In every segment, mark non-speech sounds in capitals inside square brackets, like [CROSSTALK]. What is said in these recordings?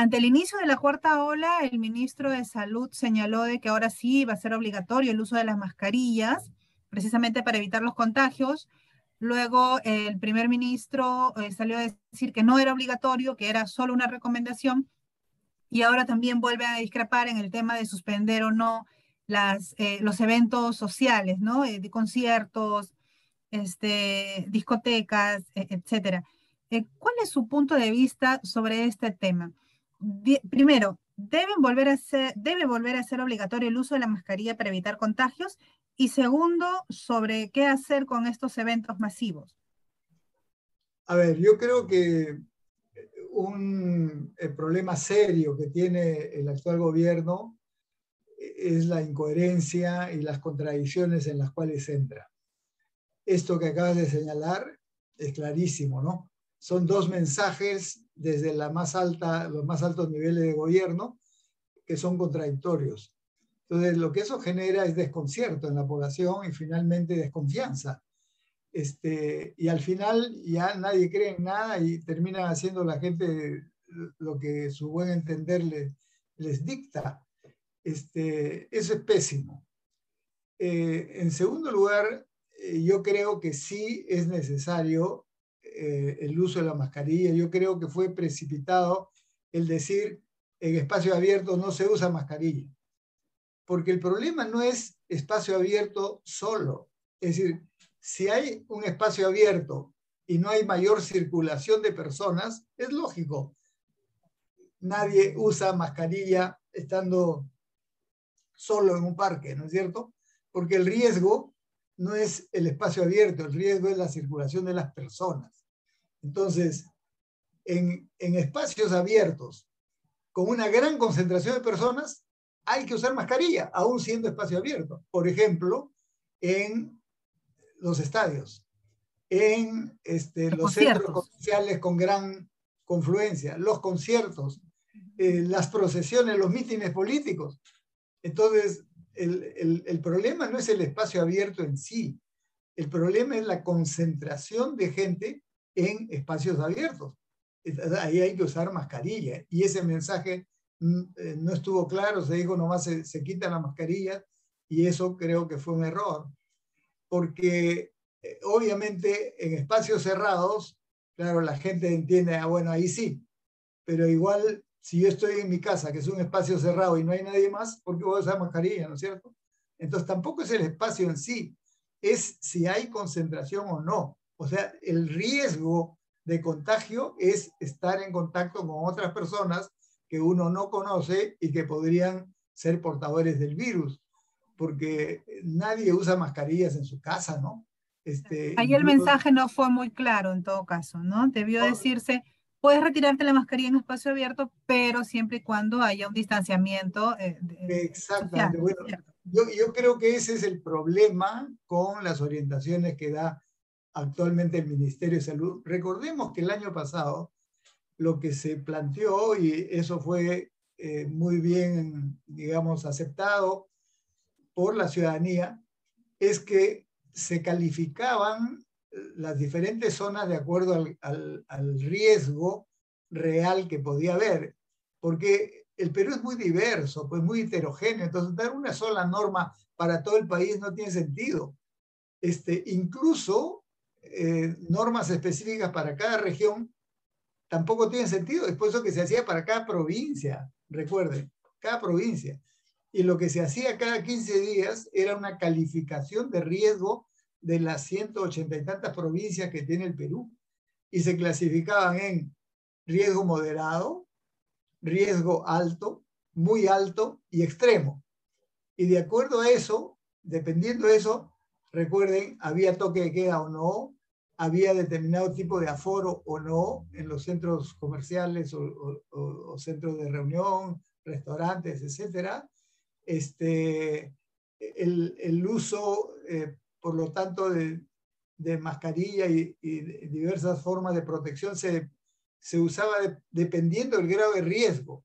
ante el inicio de la cuarta ola, el ministro de Salud señaló de que ahora sí va a ser obligatorio el uso de las mascarillas, precisamente para evitar los contagios. Luego el primer ministro eh, salió a decir que no era obligatorio, que era solo una recomendación. Y ahora también vuelve a discrepar en el tema de suspender o no las, eh, los eventos sociales, ¿no? Eh, de conciertos, este, discotecas, e, etcétera. ¿Cuál es su punto de vista sobre este tema? Primero, deben volver a ser, debe volver a ser obligatorio el uso de la mascarilla para evitar contagios. Y segundo, sobre qué hacer con estos eventos masivos. A ver, yo creo que un problema serio que tiene el actual gobierno es la incoherencia y las contradicciones en las cuales entra. Esto que acabas de señalar es clarísimo, ¿no? Son dos mensajes desde la más alta, los más altos niveles de gobierno que son contradictorios. Entonces, lo que eso genera es desconcierto en la población y finalmente desconfianza. Este, y al final ya nadie cree en nada y termina haciendo la gente lo que su buen entender les dicta. Este, eso es pésimo. Eh, en segundo lugar, eh, yo creo que sí es necesario eh, el uso de la mascarilla. Yo creo que fue precipitado el decir en espacio abierto no se usa mascarilla. Porque el problema no es espacio abierto solo. Es decir, si hay un espacio abierto y no hay mayor circulación de personas, es lógico. Nadie usa mascarilla estando solo en un parque, ¿no es cierto? Porque el riesgo no es el espacio abierto, el riesgo es la circulación de las personas. Entonces, en, espacios abiertos, con una gran concentración de personas, hay que usar mascarilla, aún siendo espacio abierto. Por ejemplo, en los estadios, en este, los centros comerciales con gran confluencia, los conciertos, eh, las procesiones, los mítines políticos. Entonces, el, el, problema no es el espacio abierto en sí, el problema es la concentración de gente en espacios abiertos. Ahí hay que usar mascarilla. Y ese mensaje mm, eh, no estuvo claro, se dijo nomás se, se quita la mascarilla y eso creo que fue un error. Porque eh, obviamente en espacios cerrados, claro, la gente entiende, ah, bueno, ahí sí, pero igual si yo estoy en mi casa, que es un espacio cerrado y no hay nadie más, ¿por qué voy a usar mascarilla, no es cierto? Entonces tampoco es el espacio en sí, es si hay concentración o no. O sea, el riesgo de contagio es estar en contacto con otras personas que uno no conoce y que podrían ser portadores del virus, porque nadie usa mascarillas en su casa, ¿no? Este, Ahí el mensaje no fue muy claro en todo caso, ¿no? Debió decirse, puedes retirarte la mascarilla en espacio abierto, pero siempre y cuando haya un distanciamiento. Eh, Exactamente. bueno, yo, yo creo que ese es el problema con las orientaciones que da actualmente el Ministerio de Salud. Recordemos que el año pasado lo que se planteó, y eso fue eh, muy bien, digamos, aceptado por la ciudadanía, es que se calificaban las diferentes zonas de acuerdo al, al riesgo real que podía haber, porque el Perú es muy diverso, pues muy heterogéneo, entonces dar una sola norma para todo el país no tiene sentido. Este, incluso eh, normas específicas para cada región tampoco tiene sentido. Es por que se hacía para cada provincia, recuerden, cada provincia. Y lo que se hacía cada 15 días era una calificación de riesgo de las 180 y tantas provincias que tiene el Perú. Y se clasificaban en riesgo moderado, riesgo alto, muy alto y extremo. Y de acuerdo a eso, dependiendo de eso, Recuerden, había toque de queda o no, había determinado tipo de aforo o no en los centros comerciales o, centros de reunión, restaurantes, etc. Este, el, uso, eh, por lo tanto, de, mascarilla y, diversas formas de protección se, se usaba dependiendo del grado de riesgo.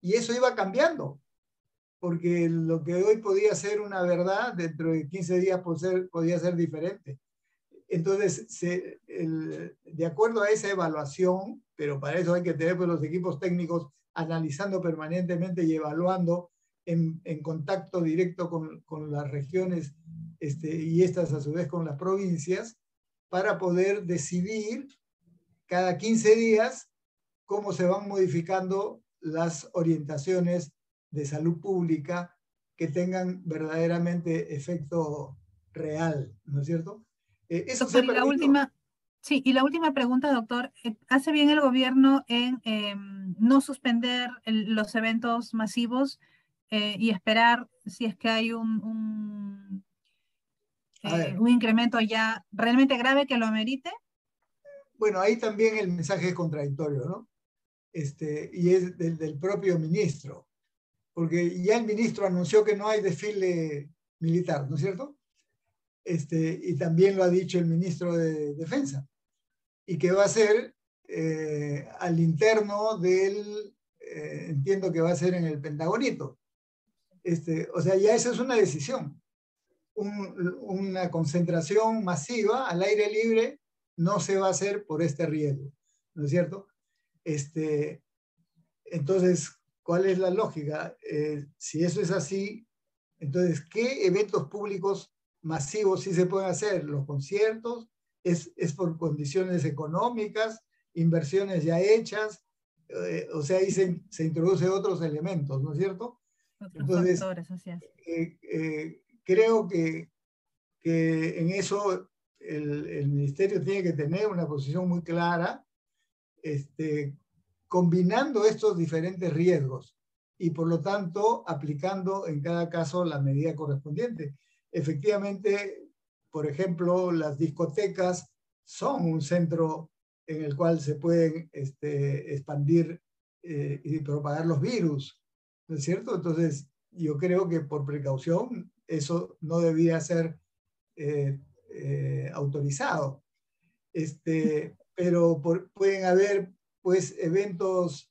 Y eso iba cambiando porque lo que hoy podía ser una verdad, dentro de 15 días podía ser diferente. Entonces, de acuerdo a esa evaluación, pero para eso hay que tener pues, los equipos técnicos analizando permanentemente y evaluando en, contacto directo con, las regiones este, y estas a su vez con las provincias, para poder decidir cada 15 días cómo se van modificando las orientaciones de salud pública que tengan verdaderamente efecto real, ¿no es cierto? Eh, eso y la última, sí, y la última pregunta, doctor, eh, ¿hace bien el gobierno en em, no suspender los eventos masivos eh, y esperar si es que hay un, un, un incremento ya realmente grave que lo amerite? Bueno, ahí también el mensaje es contradictorio, ¿no? Este, y es del, del propio ministro, porque ya el ministro anunció que no hay desfile militar, ¿no es cierto? Este, y también lo ha dicho el ministro de Defensa, y que va a ser eh, al interno del, eh, entiendo que va a ser en el Pentagonito. Este, o sea, ya esa es una decisión. una concentración masiva al aire libre no se va a hacer por este riesgo, ¿no es cierto? Este, entonces, ¿cuál es la lógica? Eh, si eso es así, entonces, ¿qué eventos públicos masivos sí se pueden hacer? Los conciertos, es, es por condiciones económicas, inversiones ya hechas, eh, o sea, ahí se, se introduce otros elementos, ¿no es cierto? Entonces, eh, eh, creo que, que, en eso el, el, ministerio tiene que tener una posición muy clara, este, combinando estos diferentes riesgos y por lo tanto aplicando en cada caso la medida correspondiente. Efectivamente, por ejemplo, las discotecas son un centro en el cual se pueden este, expandir eh, y propagar los virus, ¿no es cierto? Entonces, yo creo que por precaución eso no debía ser eh, eh, autorizado. Este, [LAUGHS] pero pueden haber pues eventos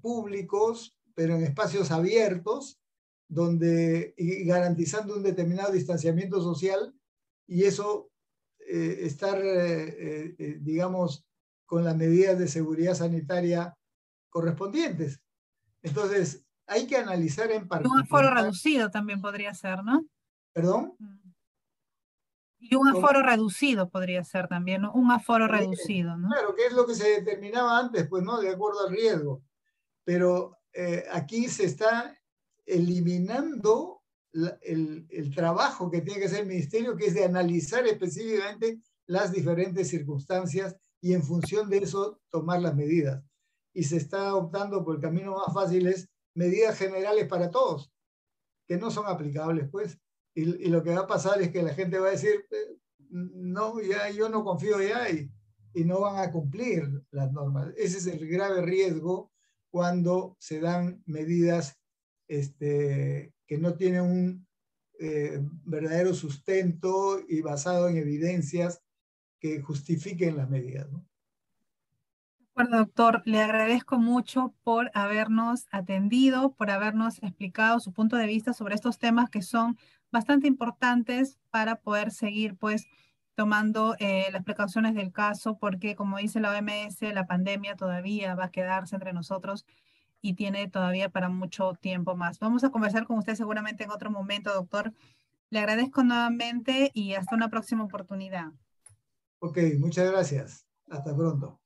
públicos, pero en espacios abiertos, donde y garantizando un determinado distanciamiento social y eso eh, estar, eh, eh, digamos, con las medidas de seguridad sanitaria correspondientes. Entonces, hay que analizar en particular. Un aforo reducido también podría ser, ¿no? ¿Perdón? Mm. Y un aforo reducido podría ser también, ¿no? Un aforo reducido, ¿no? Claro, que es lo que se determinaba antes, pues, ¿no? De acuerdo al riesgo. Pero aquí se está eliminando el, trabajo que tiene que hacer el ministerio, que es de analizar específicamente las diferentes circunstancias y en función de eso tomar las medidas. Y se está optando por el camino más fácil, es medidas generales para todos, que no son aplicables, pues. Y, lo que va a pasar es que la gente va a decir, eh, no, ya yo no confío ya y, y no van a cumplir las normas. Ese es el grave riesgo cuando se dan medidas este, que no tiene un eh, verdadero sustento y basado en evidencias que justifiquen las medidas. ¿no? Bueno, doctor, le agradezco mucho por habernos atendido, por habernos explicado su punto de vista sobre estos temas que son bastante importantes para poder seguir, pues, tomando eh, las precauciones del caso, porque como dice la OMS, la pandemia todavía va a quedarse entre nosotros y tiene todavía para mucho tiempo más. Vamos a conversar con usted seguramente en otro momento, doctor. Le agradezco nuevamente y hasta una próxima oportunidad. Ok, muchas gracias. Hasta pronto.